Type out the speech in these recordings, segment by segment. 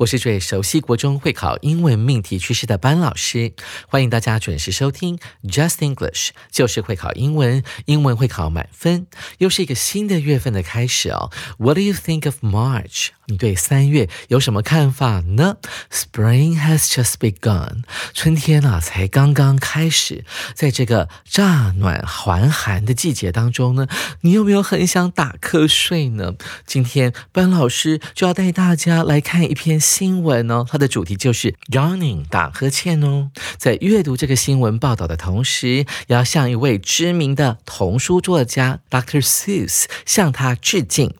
我是最熟悉国中会考英文命题趋势的班老师，欢迎大家准时收听 Just English，就是会考英文，英文会考满分，又是一个新的月份的开始哦。What do you think of March？你对三月有什么看法呢？Spring has just begun，春天啊才刚刚开始，在这个乍暖还寒的季节当中呢，你有没有很想打瞌睡呢？今天班老师就要带大家来看一篇新闻哦，它的主题就是 yawning 打呵欠哦。在阅读这个新闻报道的同时，要向一位知名的童书作家 Dr. Seuss 向他致敬。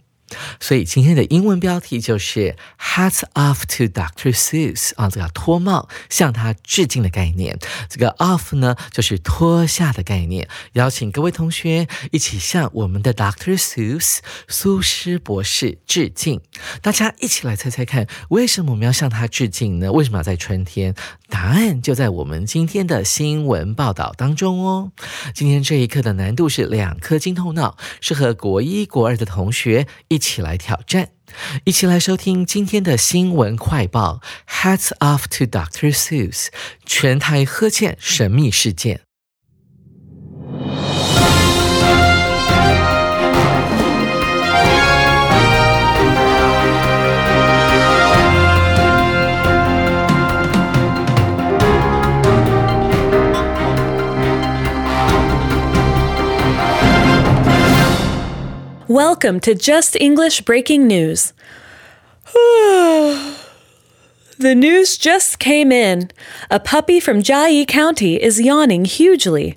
所以今天的英文标题就是 Hats off to Dr. Seuss 啊，这个脱帽向他致敬的概念。这个 off 呢，就是脱下的概念。邀请各位同学一起向我们的 Dr. Seuss 苏诗博士致敬。大家一起来猜猜看，为什么我们要向他致敬呢？为什么要在春天？答案就在我们今天的新闻报道当中哦。今天这一课的难度是两颗金头脑，适合国一、国二的同学一起来挑战。一起来收听今天的新闻快报。Hats off to Dr. Seuss，全台呵欠神秘事件。Welcome to Just English Breaking News. the news just came in. A puppy from Jiayi County is yawning hugely.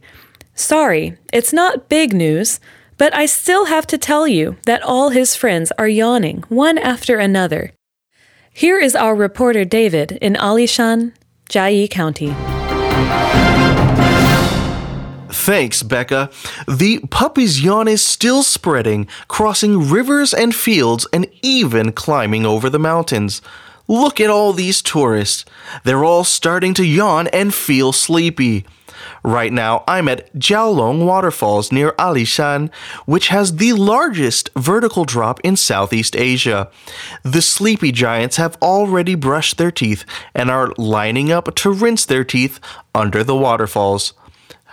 Sorry, it's not big news, but I still have to tell you that all his friends are yawning one after another. Here is our reporter David in Alishan, Jiayi County. Thanks, Becca. The puppy's yawn is still spreading, crossing rivers and fields, and even climbing over the mountains. Look at all these tourists. They're all starting to yawn and feel sleepy. Right now, I'm at Jiaolong Waterfalls near Alishan, which has the largest vertical drop in Southeast Asia. The sleepy giants have already brushed their teeth and are lining up to rinse their teeth under the waterfalls.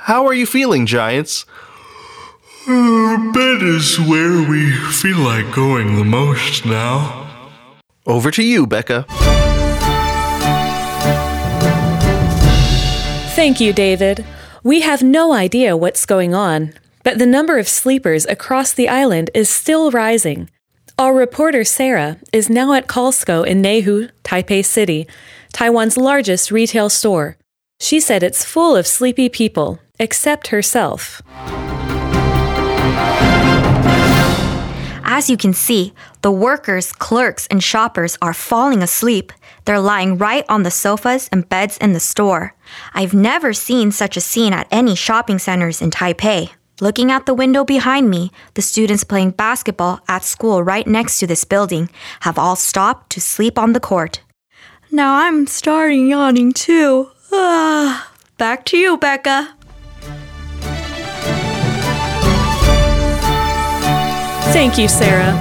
How are you feeling, Giants? Uh, bed is where we feel like going the most now. Over to you, Becca. Thank you, David. We have no idea what's going on, but the number of sleepers across the island is still rising. Our reporter Sarah is now at Costco in Nehu, Taipei City, Taiwan's largest retail store. She said it's full of sleepy people except herself. As you can see, the workers, clerks, and shoppers are falling asleep. They're lying right on the sofas and beds in the store. I've never seen such a scene at any shopping centers in Taipei. Looking out the window behind me, the students playing basketball at school right next to this building have all stopped to sleep on the court. Now I'm starting yawning too. Ah, back to you, Becca. Thank you, Sarah.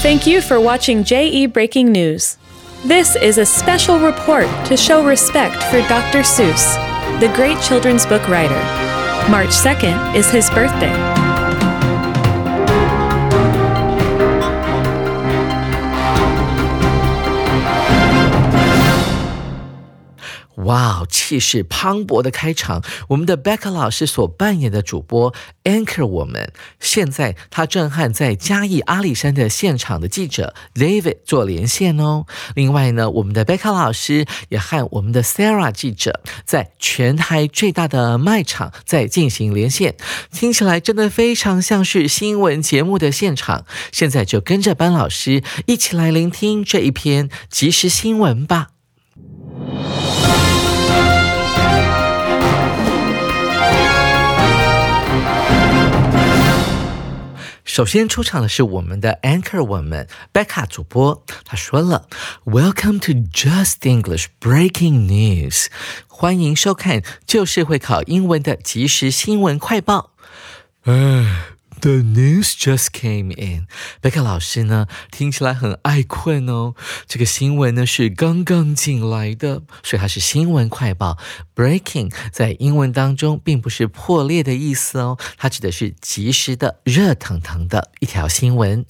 Thank you for watching JE Breaking News. This is a special report to show respect for Dr. Seuss, the great children's book writer. March 2nd is his birthday. 哇哦，气势磅礴的开场，我们的 Becca 老师所扮演的主播 Anchor 我们，现在他正和在嘉义阿里山的现场的记者 David 做连线哦。另外呢，我们的 Becca 老师也和我们的 Sarah 记者在全台最大的卖场在进行连线，听起来真的非常像是新闻节目的现场。现在就跟着班老师一起来聆听这一篇即时新闻吧。首先出场的是我们的 anchor 我们 Becca 主播，她说了：“Welcome to Just English Breaking News，欢迎收看就是会考英文的即时新闻快报。”。The news just came in。贝克老师呢，听起来很爱困哦。这个新闻呢是刚刚进来的，所以它是新闻快报。Breaking 在英文当中并不是破裂的意思哦，它指的是及时的、热腾腾的一条新闻。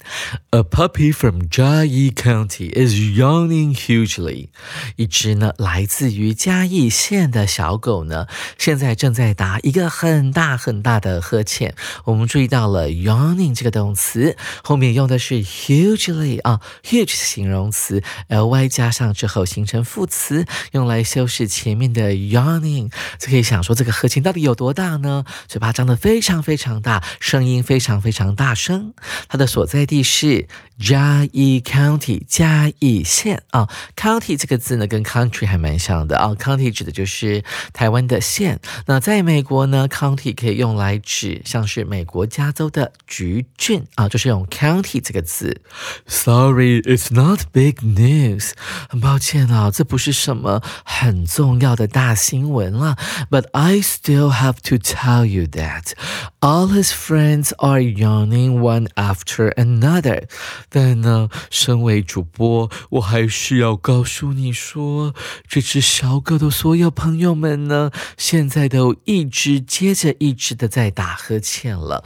A puppy from Jia Yi County is yawning hugely。一只呢来自于嘉义县的小狗呢，现在正在打一个很大很大的呵欠。我们注意到了。Yawning 这个动词后面用的是 hugely 啊，huge 形容词，ly 加上之后形成副词，用来修饰前面的 yawning。就可以想说这个合情到底有多大呢？嘴巴张得非常非常大，声音非常非常大声。它的所在地是。嘉义 County 嘉义县啊，County 这个字呢跟 Country 还蛮像的啊，County 指的就是台湾的县。那在美国呢，County 可以用来指像是美国加州的橘郡啊，就是用 County 这个字。Sorry, it's not big news。很抱歉啊，这不是什么很重要的大新闻了。But I still have to tell you that all his friends are yawning one after another. 但呢，身为主播，我还是要告诉你说，这只小狗的所有朋友们呢，现在都一只接着一只的在打呵欠了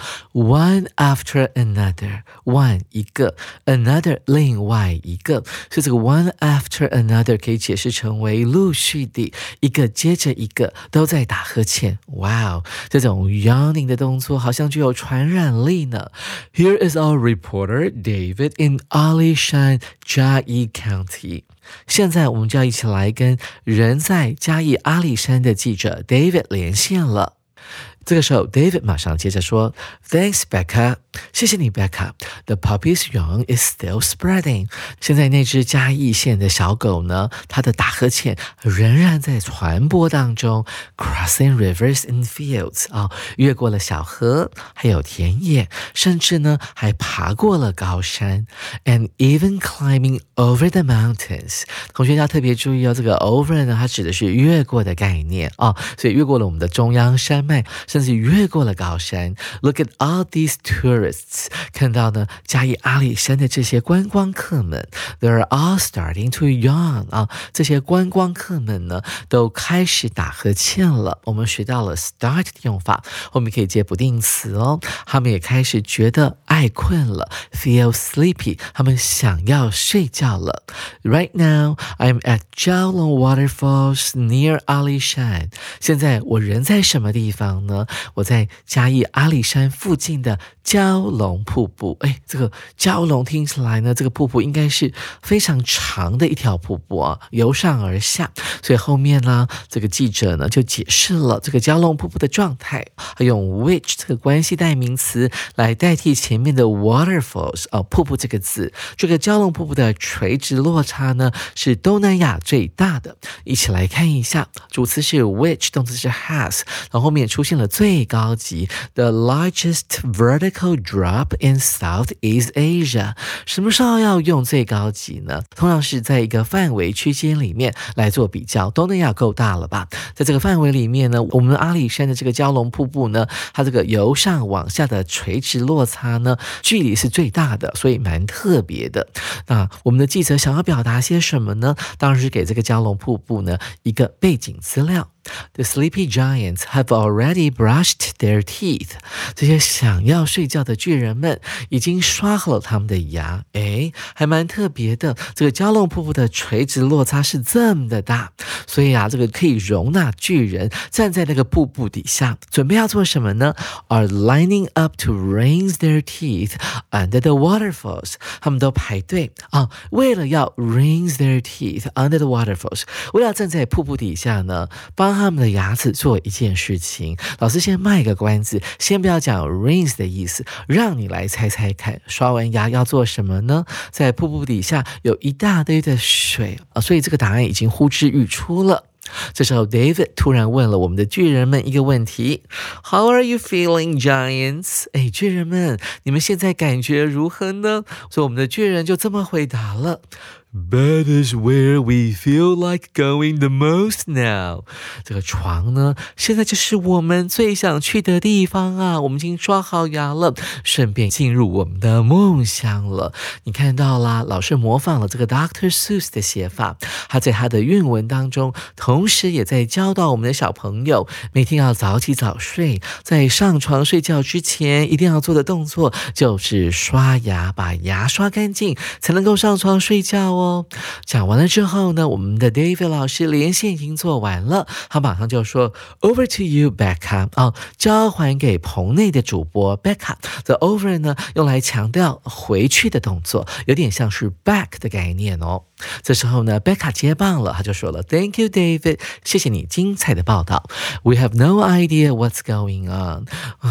，one after another，one 一个，another 另外一个，所以这个 one after another 可以解释成为陆续的，一个接着一个都在打呵欠。哇哦，这种 yawning 的动作好像具有传染力呢。Here is our reporter David。In Alishan, jiai County，现在我们就要一起来跟人在嘉义阿里山的记者 David 连线了。这个时候，David 马上接着说：“Thanks, Becca，谢谢你，Becca。The puppy's yawn is still spreading。现在那只嘉义县的小狗呢，它的打呵欠仍然在传播当中，crossing rivers and fields 啊，越过了小河，还有田野，甚至呢还爬过了高山，and even climbing over the mountains。同学要特别注意哦，这个 over 呢，它指的是越过的概念啊，所以越过了我们的中央山脉。”甚至越过了高山。Look at all these tourists，看到呢，嘉义阿里山的这些观光客们，they're all starting to yawn 啊，这些观光客们呢，都开始打呵欠了。我们学到了 start 的用法，后面可以接不定词哦。他们也开始觉得爱困了，feel sleepy，他们想要睡觉了。Right now, I'm at 蛟龙 Waterfalls near 阿里山。现在我人在什么地方呢？我在嘉义阿里山附近的蛟龙瀑布。哎，这个蛟龙听起来呢，这个瀑布应该是非常长的一条瀑布啊，由上而下。所以后面呢，这个记者呢就解释了这个蛟龙瀑布的状态，用 which 这个关系代名词来代替前面的 waterfalls 哦，瀑布这个字。这个蛟龙瀑布的垂直落差呢是东南亚最大的。一起来看一下，主词是 which，动词是 has，然后后面出现了。最高级，the largest vertical drop in Southeast Asia。什么时候要用最高级呢？通常是在一个范围区间里面来做比较。东南亚够大了吧？在这个范围里面呢，我们阿里山的这个蛟龙瀑布呢，它这个由上往下的垂直落差呢，距离是最大的，所以蛮特别的。那我们的记者想要表达些什么呢？当然是给这个蛟龙瀑布呢一个背景资料。The sleepy giants have already brushed their teeth。这些想要睡觉的巨人们已经刷好了他们的牙。诶，还蛮特别的。这个蛟龙瀑布的垂直落差是这么的大，所以啊，这个可以容纳巨人站在那个瀑布底下，准备要做什么呢？Are lining up to rinse their teeth under the waterfalls。他们都排队啊，为了要 rinse their teeth under the waterfalls，为了站在瀑布底下呢，帮他们的牙齿做一件事情。老师先卖个关子，先不要讲 rinse 的意思，让你来猜猜看，刷完牙要做什么呢？在瀑布底下有一大堆的水啊，所以这个答案已经呼之欲出了。这时候，David 突然问了我们的巨人们一个问题：How are you feeling, giants？哎，巨人们，你们现在感觉如何呢？所以我们的巨人就这么回答了。Bed is where we feel like going the most now。这个床呢，现在就是我们最想去的地方啊！我们已经刷好牙了，顺便进入我们的梦乡了。你看到啦，老师模仿了这个 Doctor Seuss 的写法，他在他的韵文当中，同时也在教导我们的小朋友，每天要早起早睡，在上床睡觉之前一定要做的动作就是刷牙，把牙刷干净，才能够上床睡觉哦。哦讲完了之后呢，我们的 David 老师连线已经做完了，他马上就说 Over to you, Becca 啊，交还给棚内的主播 Becca。The over 呢，用来强调回去的动作，有点像是 back 的概念哦。这时候呢贝卡接棒了，他就说了：“Thank you, David，谢谢你精彩的报道。We have no idea what's going on。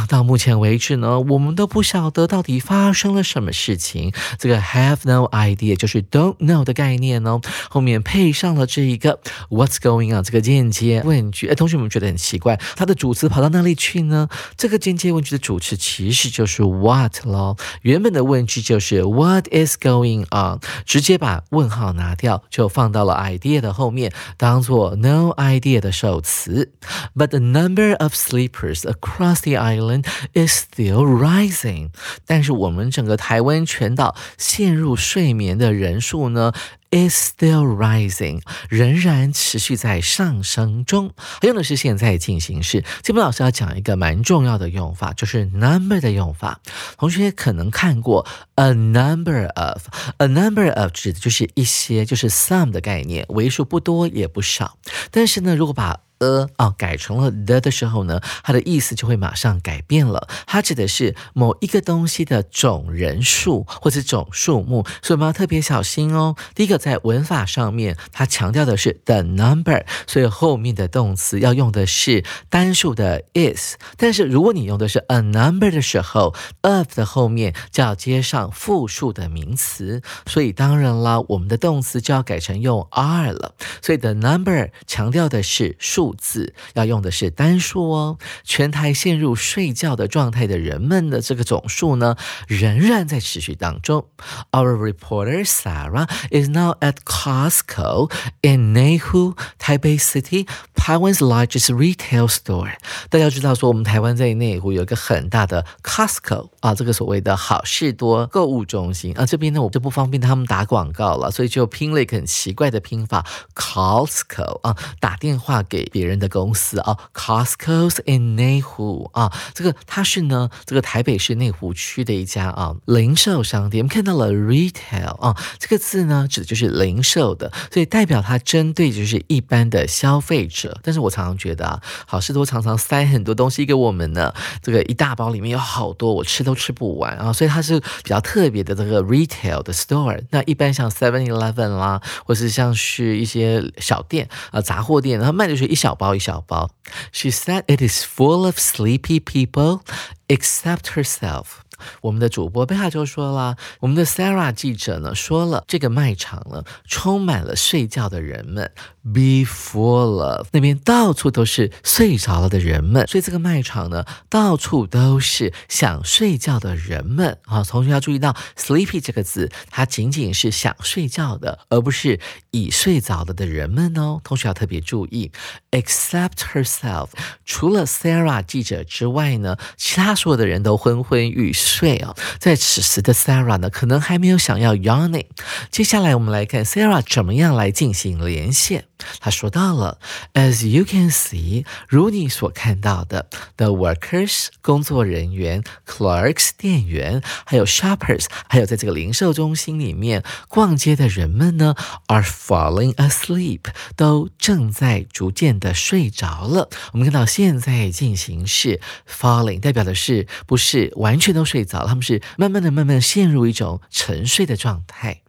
到目前为止呢，我们都不晓得到底发生了什么事情。这个 have no idea 就是 don't know 的概念哦，后面配上了这一个 what's going on 这个间接问句。哎，同学们觉得很奇怪，它的主词跑到哪里去呢？这个间接问句的主词其实就是 what 咯，原本的问句就是 What is going on？直接把问号拿。拿掉，就放到了 idea 的后面，当做 no idea 的首词。But the number of sleepers across the island is still rising。但是我们整个台湾全岛陷入睡眠的人数呢？is still rising，仍然持续在上升中。用的是现在进行式。这边老师要讲一个蛮重要的用法，就是 number 的用法。同学可能看过 a number of，a number of 指的就是一些，就是 some 的概念，为数不多也不少。但是呢，如果把 a 啊改成了 the 的时候呢，它的意思就会马上改变了。它指的是某一个东西的总人数或者总数目，所以我们要特别小心哦。第一个在文法上面，它强调的是 the number，所以后面的动词要用的是单数的 is。但是如果你用的是 a number 的时候，of 的后面就要接上复数的名词，所以当然了，我们的动词就要改成用 are 了。所以 the number 强调的是数。字要用的是单数哦。全台陷入睡觉的状态的人们的这个总数呢，仍然在持续当中。Our reporter Sarah is now at Costco in Neihu, Taipei City, Taiwan's largest retail store。大家知道说，我们台湾在内湖有一个很大的 Costco 啊，这个所谓的好事多购物中心啊。这边呢，我就不方便他们打广告了，所以就拼了一个很奇怪的拼法，Costco 啊，打电话给。别人的公司啊，Costco's in 内湖啊，这个它是呢，这个台北市内湖区的一家啊零售商店。我们看到了 retail 啊，这个字呢，指的就是零售的，所以代表它针对就是一般的消费者。但是我常常觉得啊，好事多常常塞很多东西给我们呢，这个一大包里面有好多，我吃都吃不完啊，所以它是比较特别的这个 retail 的 store。那一般像 Seven Eleven 啦，或是像是一些小店啊杂货店，它卖的是一小。小包一小包。She said it is full of sleepy people except herself. 我们的主播贝卡就说了，我们的 Sarah 记者呢说了，这个卖场呢充满了睡觉的人们，be full of 那边到处都是睡着了的人们，所以这个卖场呢到处都是想睡觉的人们啊。同学要注意到 sleepy 这个字，它仅仅是想睡觉的，而不是已睡着了的人们哦。同学要特别注意，except herself，除了 Sarah 记者之外呢，其他所有的人都昏昏欲睡。睡哦。在此时的 Sarah 呢，可能还没有想要 yawning。接下来我们来看 Sarah 怎么样来进行连线。他说到了，As you can see，如你所看到的，the workers 工作人员，clerks 店员，还有 shoppers，还有在这个零售中心里面逛街的人们呢，are falling asleep，都正在逐渐的睡着了。我们看到现在进行式 falling 代表的是不是完全都睡着了，他们是慢慢的、慢慢的陷入一种沉睡的状态。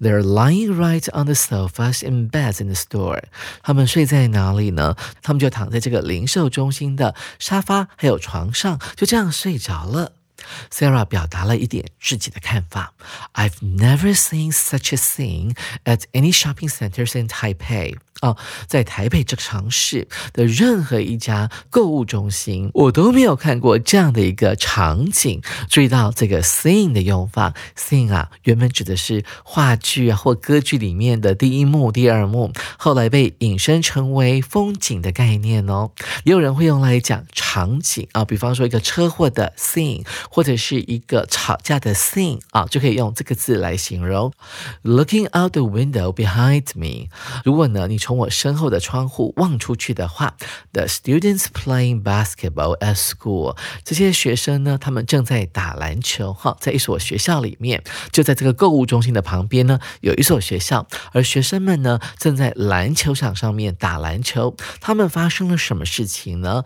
They're lying right on the sofas and beds in the store。他们睡在哪里呢？他们就躺在这个零售中心的沙发还有床上，就这样睡着了。Sarah 表达了一点自己的看法。I've never seen such a thing at any shopping centers in Taipei. 哦，在台北这个城市的任何一家购物中心，我都没有看过这样的一个场景。注意到这个 scene 的用法，scene 啊，原本指的是话剧啊或歌剧里面的第一幕、第二幕，后来被引申成为风景的概念哦。也有人会用来讲场景啊，比方说一个车祸的 scene，或者是一个吵架的 scene 啊，就可以用这个字来形容。Looking out the window behind me，如果呢，你从从我身后的窗户望出去的话，The students playing basketball at school。这些学生呢，他们正在打篮球。哈，在一所学校里面，就在这个购物中心的旁边呢，有一所学校，而学生们呢，正在篮球场上面打篮球。他们发生了什么事情呢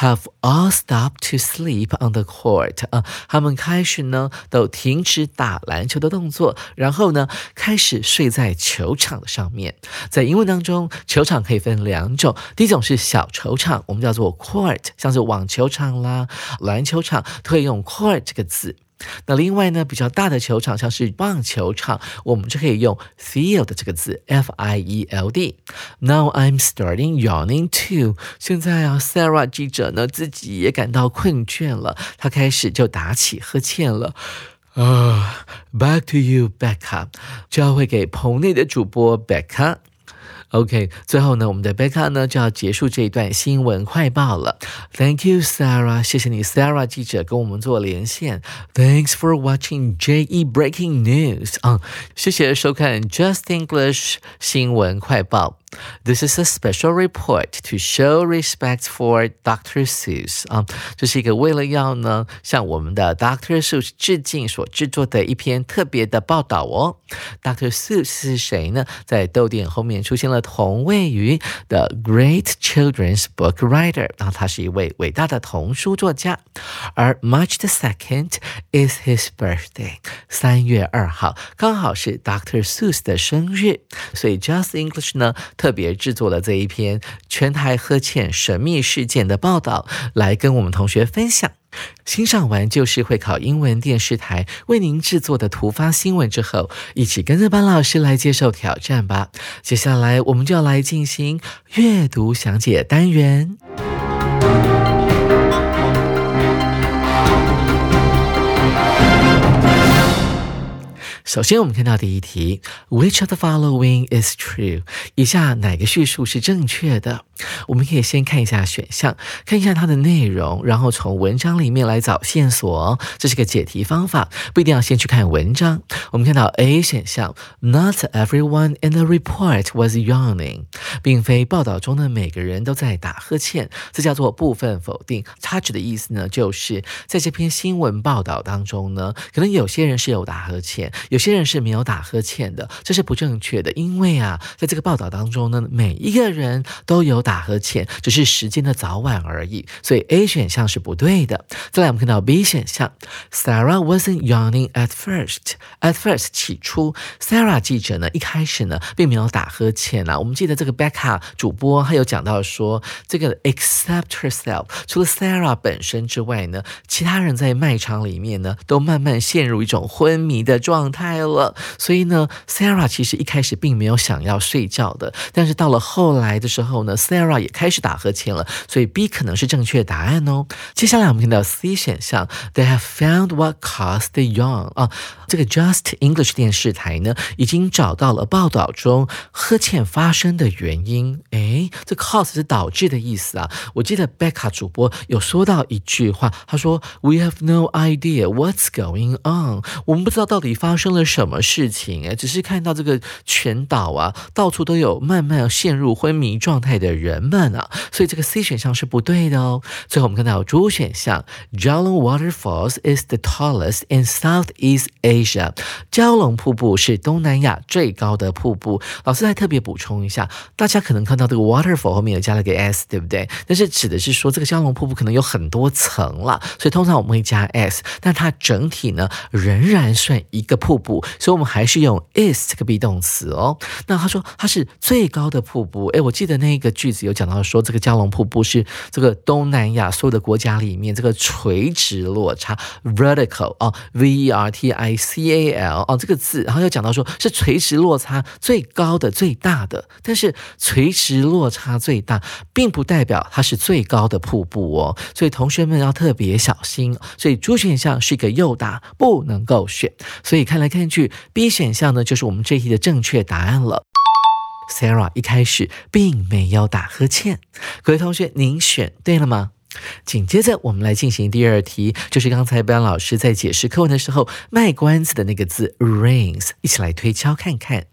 ？Have all stopped to sleep on the court 啊，他们开始呢都停止打篮球的动作，然后呢开始睡在球场的上面。在英文当中，球场可以分两种，第一种是小球场，我们叫做 court，像是网球场啦、篮球场，都可以用 court 这个字。那另外呢，比较大的球场，像是棒球场，我们就可以用 field 这个字，f i e l d。Now I'm starting yawning too。现在啊，Sarah 记者呢自己也感到困倦了，他开始就打起呵欠了。啊，Back to you, Becca。交会给棚内的主播 Becca。OK，最后呢，我们的 Becca 呢就要结束这一段新闻快报了。Thank you, Sarah，谢谢你，Sarah 记者跟我们做连线。Thanks for watching JE Breaking News 啊，谢谢收看 Just English 新闻快报。This is a special report to show respect for Dr. Seuss 啊，这是一个为了要呢向我们的 Dr. Seuss 致敬所制作的一篇特别的报道哦。Dr. Seuss 是谁呢？在逗点后面出现了同位语的 Great Children's Book Writer，然后他是一位伟大的童书作家。而 March the second is his birthday，三月二号刚好是 Dr. Seuss 的生日，所以 Just English 呢。 特别制作了这一篇全台呵欠神秘事件的报道，来跟我们同学分享。欣赏完就是会考英文电视台为您制作的突发新闻之后，一起跟着班老师来接受挑战吧。接下来我们就要来进行阅读详解单元。首先，我们看到第一题，Which of the following is true？以下哪个叙述是正确的？我们可以先看一下选项，看一下它的内容，然后从文章里面来找线索。这是个解题方法，不一定要先去看文章。我们看到 A 选项，Not everyone in the report was yawning，并非报道中的每个人都在打呵欠，这叫做部分否定。它指的意思呢，就是在这篇新闻报道当中呢，可能有些人是有打呵欠。有些人是没有打呵欠的，这是不正确的。因为啊，在这个报道当中呢，每一个人都有打打呵欠，只是时间的早晚而已。所以 A 选项是不对的。再来，我们看到 B 选项，Sarah wasn't yawning at first. At first，起初，Sarah 记者呢，一开始呢，并没有打呵欠啊。我们记得这个 Becca 主播，他有讲到说，这个 except herself，除了 Sarah 本身之外呢，其他人在卖场里面呢，都慢慢陷入一种昏迷的状态。了，所以呢，Sarah 其实一开始并没有想要睡觉的，但是到了后来的时候呢，Sarah 也开始打呵欠了，所以 B 可能是正确答案哦。接下来我们听到 C 选项，They have found what caused the yawn 啊，这个 Just English 电视台呢已经找到了报道中呵欠发生的原因。诶，这 cause 是导致的意思啊。我记得 Becca 主播有说到一句话，他说 We have no idea what's going on，我们不知道到底发生了什么事情，诶，只是看到这个全岛啊，到处都有慢慢陷入昏迷状态的人人们啊，所以这个 C 选项是不对的哦。最后我们看到 D 选项，Jolong Waterfalls is the tallest in Southeast Asia，蛟龙瀑布是东南亚最高的瀑布。老师还特别补充一下，大家可能看到这个 waterfall 后面有加了个 s，对不对？但是指的是说这个蛟龙瀑布可能有很多层了，所以通常我们会加 s，但它整体呢仍然算一个瀑布，所以我们还是用 is 这个 be 动词哦。那他说它是最高的瀑布，诶，我记得那个句有讲到说这个蛟龙瀑布是这个东南亚所有的国家里面这个垂直落差 vertical 哦，v e r t i c a l 哦这个字，然后又讲到说是垂直落差最高的最大的，但是垂直落差最大并不代表它是最高的瀑布哦，所以同学们要特别小心。所以 D 选项是一个诱答，不能够选。所以看来看去，B 选项呢就是我们这一题的正确答案了。Sarah 一开始并没有打呵欠，各位同学，您选对了吗？紧接着我们来进行第二题，就是刚才班老师在解释课文的时候卖关子的那个字 rings，一起来推敲看看。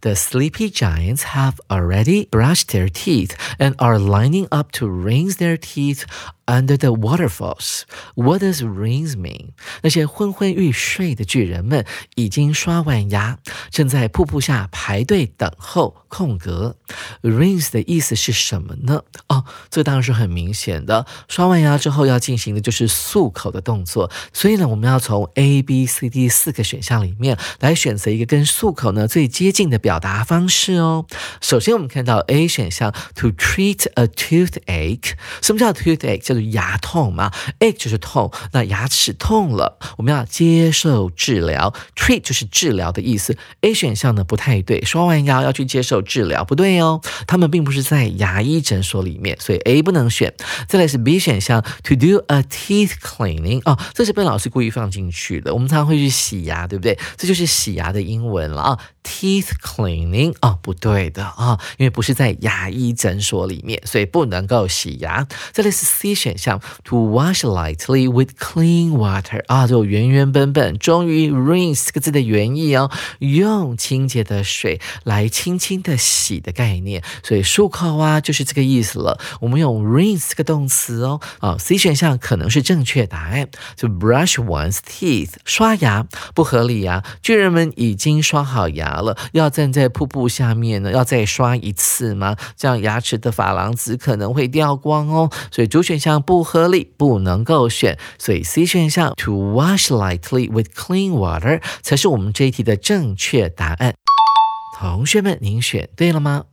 The sleepy giants have already brushed their teeth and are lining up to rinse their teeth under the waterfalls. What does rinse mean? 那些昏昏欲睡的巨人们已经刷完牙，正在瀑布下排队等候空格。Rinse 的意思是什么呢？哦，这当然是很明显的。刷完牙之后要进行的就是漱口的动作，所以呢，我们要从 A、B、C、D 四个选项里面来选择一个跟漱口呢最接近的表达方式哦。首先，我们看到 A 选项，to treat a toothache。什么叫 toothache？牙痛嘛，ache 就是痛，那牙齿痛了，我们要接受治疗。treat 就是治疗的意思。A 选项呢不太对，刷完牙要去接受治疗，不对哦。他们并不是在牙医诊所里面，所以 A 不能选。再来是 B 选项，to do a teeth cleaning。哦，这是被老师故意放进去的。我们常常会去洗牙，对不对？这就是洗牙的英文了啊，teeth cleaning。哦，不对的啊，因为不是在牙医诊所里面，所以不能够洗牙。再来是 C 选项，to wash lightly with clean water。啊，就原原本本，终于 rinse 这个字的原意哦，用清洁的水来轻轻的洗的概念。所以漱口啊，就是这个意思了。我们用 rinse 这个动词哦。啊，C 选项可能是正确答案，就 brush one's teeth，刷牙不合理呀。巨人们已经刷好牙了，要站在瀑布下面呢，要再刷一次吗？这样牙齿的珐琅质可能会掉光哦。所以主选项不合理，不能够选。所以 C 选项 to wash lightly with clean water 才是我们这一题的正确答案。同学们，您选对了吗？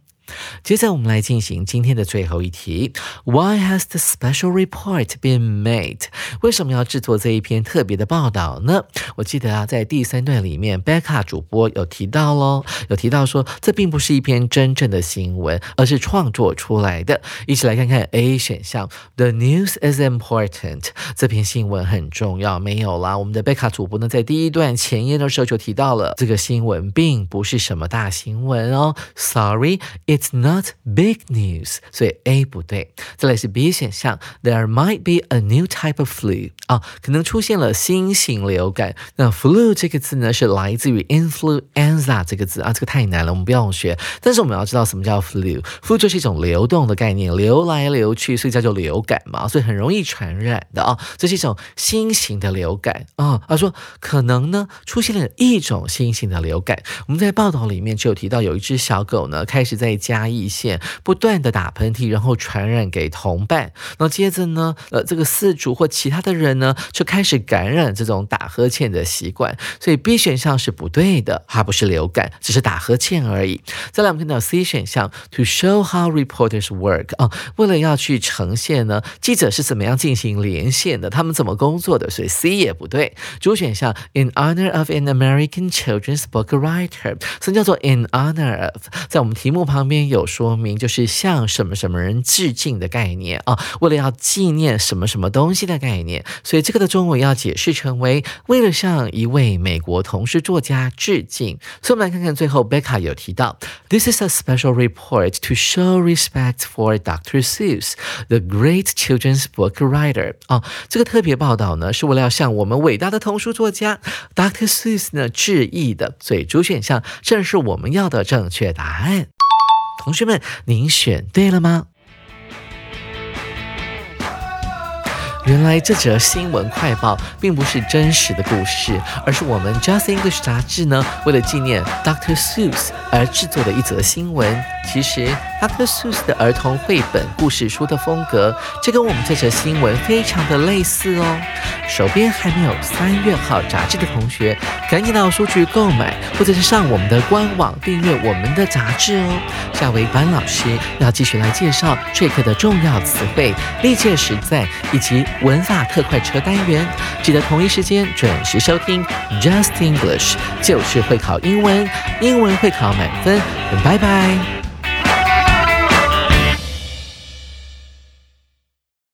接着我们来进行今天的最后一题。Why has the special report been made？为什么要制作这一篇特别的报道呢？我记得啊，在第三段里面，Becca 主播有提到喽，有提到说这并不是一篇真正的新闻，而是创作出来的。一起来看看 A 选项，The news is important。这篇新闻很重要。没有啦，我们的 Becca 主播呢，在第一段前言的时候就提到了，这个新闻并不是什么大新闻哦。Sorry。It's not big news，所以 A 不对。再来是 B 选项，There might be a new type of flu 啊，可能出现了新型流感。那 flu 这个字呢，是来自于 influenza 这个字啊，这个太难了，我们不用学。但是我们要知道什么叫 flu，flu 就是一种流动的概念，流来流去，所以叫做流感嘛，所以很容易传染的啊。这是一种新型的流感啊。他说可能呢出现了一种新型的流感。我们在报道里面就有提到，有一只小狗呢开始在嘉义县不断的打喷嚏，然后传染给同伴。那接着呢，呃，这个饲主或其他的人呢，就开始感染这种打呵欠的习惯。所以 B 选项是不对的，它不是流感，只是打呵欠而已。再来，我们看到 C 选项，To show how reporters work 啊，为了要去呈现呢，记者是怎么样进行连线的，他们怎么工作的，所以 C 也不对。主选项，In honor of an American children's book writer，什么叫做 In honor of？在我们题目旁边。有说明，就是向什么什么人致敬的概念啊，为了要纪念什么什么东西的概念，所以这个的中文要解释成为为了向一位美国童书作家致敬。所以我们来看看最后，Becca 有提到，This is a special report to show respect for Dr. Seuss, the great children's book writer。啊，这个特别报道呢，是为了要向我们伟大的童书作家 Dr. Seuss 呢致意的。所以主选项正是我们要的正确答案。同学们，您选对了吗？原来这则新闻快报并不是真实的故事，而是我们 Just English 杂志呢为了纪念 Dr. Seuss 而制作的一则新闻。其实 Dr. Seuss 的儿童绘本故事书的风格，这跟我们这则新闻非常的类似哦。手边还没有三月号杂志的同学，赶紧到书局购买，或者是上我们的官网订阅我们的杂志哦。下回班老师要继续来介绍这课的重要词汇、历届实在以及。文法特快车单元，记得同一时间准时收听 Just English，就是会考英文，英文会考满分。拜拜。